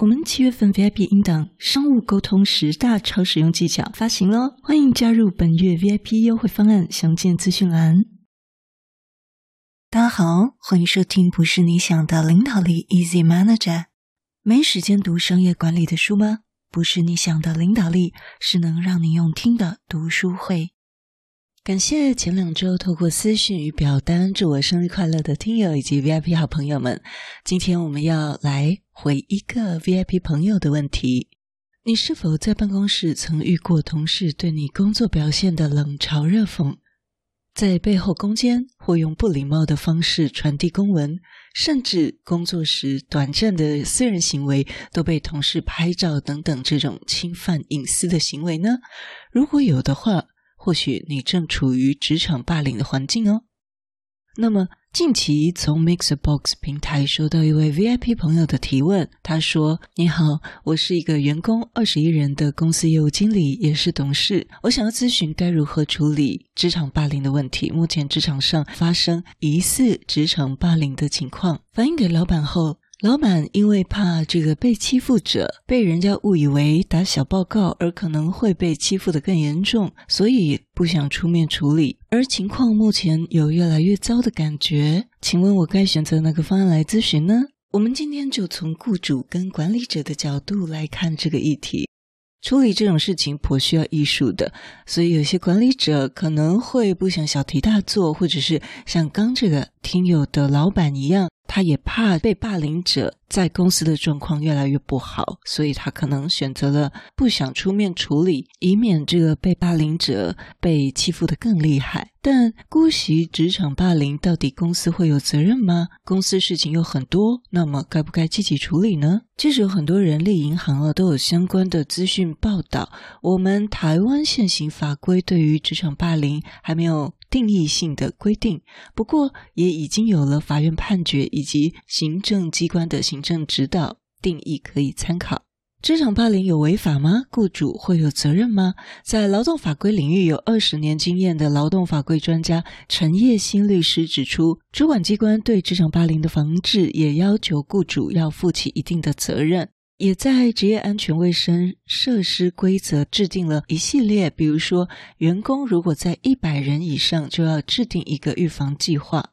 我们七月份 VIP 音档《商务沟通十大超实用技巧》发行了，欢迎加入本月 VIP 优惠方案，详见资讯栏。大家好，欢迎收听《不是你想的领导力》，Easy Manager。没时间读商业管理的书吗？不是你想的领导力，是能让你用听的读书会。感谢前两周透过私讯与表单祝我生日快乐的听友以及 VIP 好朋友们。今天我们要来回一个 VIP 朋友的问题：你是否在办公室曾遇过同事对你工作表现的冷嘲热讽，在背后攻坚或用不礼貌的方式传递公文，甚至工作时短暂的私人行为都被同事拍照等等这种侵犯隐私的行为呢？如果有的话，或许你正处于职场霸凌的环境哦。那么近期从 Mixbox 平台收到一位 VIP 朋友的提问，他说：“你好，我是一个员工二十一人的公司业务经理，也是董事。我想要咨询该如何处理职场霸凌的问题。目前职场上发生疑似职场霸凌的情况，反映给老板后。”老板因为怕这个被欺负者被人家误以为打小报告，而可能会被欺负得更严重，所以不想出面处理。而情况目前有越来越糟的感觉，请问我该选择哪个方案来咨询呢？我们今天就从雇主跟管理者的角度来看这个议题。处理这种事情颇需要艺术的，所以有些管理者可能会不想小题大做，或者是像刚这个听友的老板一样。他也怕被霸凌者在公司的状况越来越不好，所以他可能选择了不想出面处理，以免这个被霸凌者被欺负得更厉害。但姑息职场霸凌，到底公司会有责任吗？公司事情有很多，那么该不该积极处理呢？其实有很多人力银行啊都有相关的资讯报道。我们台湾现行法规对于职场霸凌还没有。定义性的规定，不过也已经有了法院判决以及行政机关的行政指导定义可以参考。职场霸凌有违法吗？雇主会有责任吗？在劳动法规领域有二十年经验的劳动法规专家陈叶新律师指出，主管机关对职场霸凌的防治也要求雇主要负起一定的责任。也在职业安全卫生设施规则制定了一系列，比如说，员工如果在一百人以上，就要制定一个预防计划。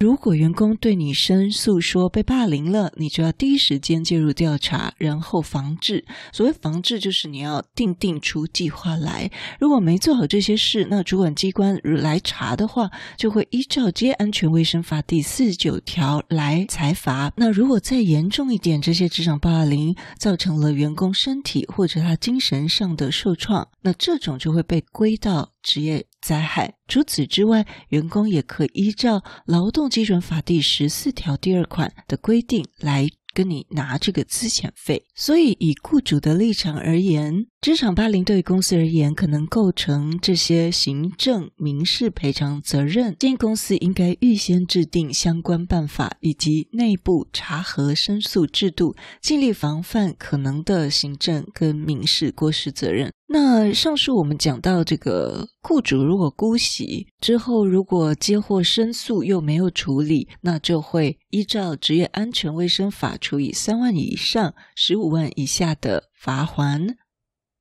如果员工对你申诉说被霸凌了，你就要第一时间介入调查，然后防治。所谓防治，就是你要定定出计划来。如果没做好这些事，那主管机关来查的话，就会依照《接安全卫生法》第四十九条来裁罚。那如果再严重一点，这些职场霸凌造成了员工身体或者他精神上的受创，那这种就会被归到职业灾害。除此之外，员工也可依照《劳动基准法》第十四条第二款的规定来跟你拿这个资遣费。所以，以雇主的立场而言，职场霸凌对公司而言可能构成这些行政、民事赔偿责任。建议公司应该预先制定相关办法以及内部查核申诉制度，尽力防范可能的行政跟民事过失责任。那上述我们讲到这个雇主如果姑息之后，如果接获申诉又没有处理，那就会依照职业安全卫生法处以三万以上十五万以下的罚锾。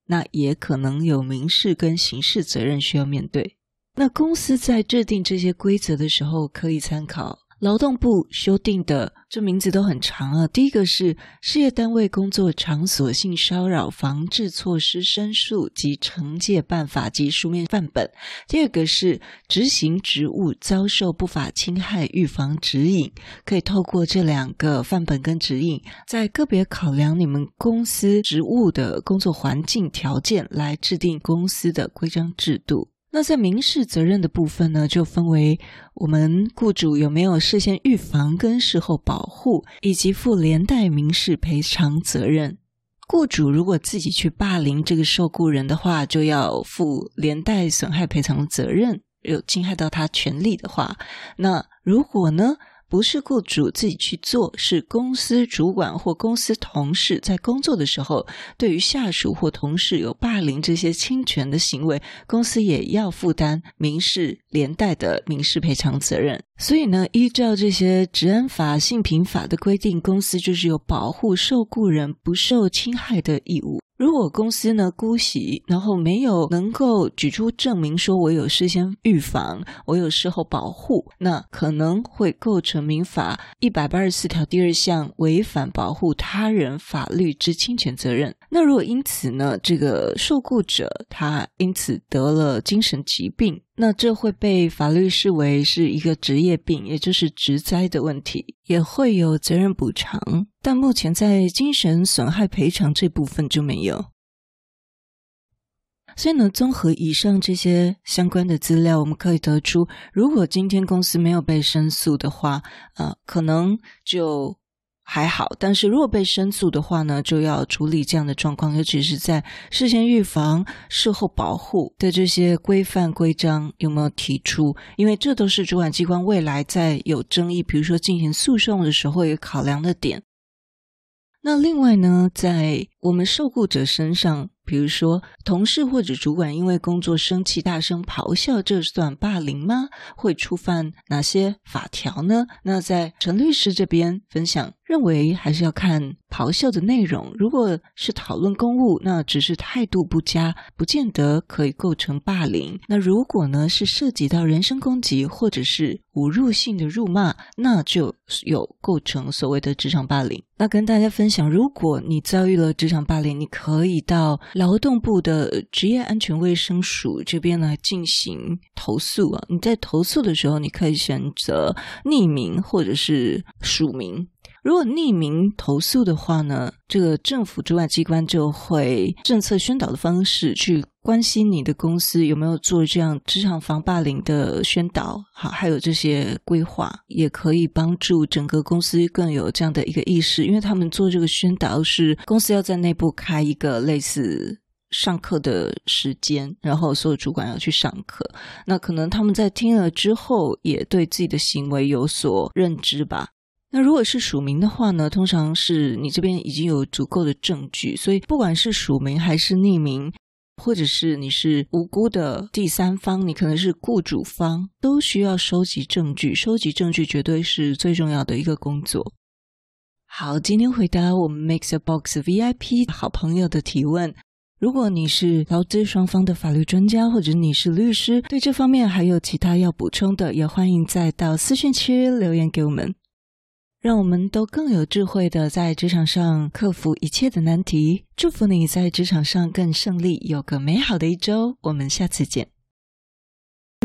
那也可能有民事跟刑事责任需要面对。那公司在制定这些规则的时候，可以参考。劳动部修订的这名字都很长啊。第一个是事业单位工作场所性骚扰防治措施申诉及惩戒办法及书面范本。第二个是执行职务遭受不法侵害预防指引。可以透过这两个范本跟指引，在个别考量你们公司职务的工作环境条件，来制定公司的规章制度。那在民事责任的部分呢，就分为我们雇主有没有事先预防跟事后保护，以及负连带民事赔偿责任。雇主如果自己去霸凌这个受雇人的话，就要负连带损害赔偿责任，有侵害到他权利的话，那如果呢？不是雇主自己去做，是公司主管或公司同事在工作的时候，对于下属或同事有霸凌这些侵权的行为，公司也要负担民事连带的民事赔偿责任。所以呢，依照这些治安法、性平法的规定，公司就是有保护受雇人不受侵害的义务。如果公司呢姑息，然后没有能够举出证明说我有事先预防，我有事后保护，那可能会构成民法一百八十四条第二项违反保护他人法律之侵权责任。那如果因此呢，这个受雇者他因此得了精神疾病，那这会被法律视为是一个职业病，也就是职灾的问题，也会有责任补偿。但目前在精神损害赔偿这部分就没有。所以呢，综合以上这些相关的资料，我们可以得出，如果今天公司没有被申诉的话，呃，可能就还好；但是如果被申诉的话呢，就要处理这样的状况，尤其是在事先预防、事后保护的这些规范规章有没有提出？因为这都是主管机关未来在有争议，比如说进行诉讼的时候，有考量的点。那另外呢，在我们受雇者身上，比如说同事或者主管因为工作生气、大声咆哮，这算霸凌吗？会触犯哪些法条呢？那在陈律师这边分享，认为还是要看咆哮的内容。如果是讨论公务，那只是态度不佳，不见得可以构成霸凌。那如果呢，是涉及到人身攻击或者是侮辱性的辱骂，那就有构成所谓的职场霸凌。那跟大家分享，如果你遭遇了职场霸凌，你可以到劳动部的职业安全卫生署这边来进行投诉啊。你在投诉的时候，你可以选择匿名或者是署名。如果匿名投诉的话呢，这个政府主管机关就会政策宣导的方式去关心你的公司有没有做这样职场防霸凌的宣导，好，还有这些规划，也可以帮助整个公司更有这样的一个意识，因为他们做这个宣导是公司要在内部开一个类似上课的时间，然后所有主管要去上课，那可能他们在听了之后，也对自己的行为有所认知吧。那如果是署名的话呢，通常是你这边已经有足够的证据，所以不管是署名还是匿名，或者是你是无辜的第三方，你可能是雇主方，都需要收集证据。收集证据绝对是最重要的一个工作。好，今天回答我们 MixerBox VIP 好朋友的提问。如果你是劳资双方的法律专家，或者你是律师，对这方面还有其他要补充的，也欢迎再到私讯区留言给我们。让我们都更有智慧的在职场上克服一切的难题。祝福你在职场上更胜利，有个美好的一周。我们下次见。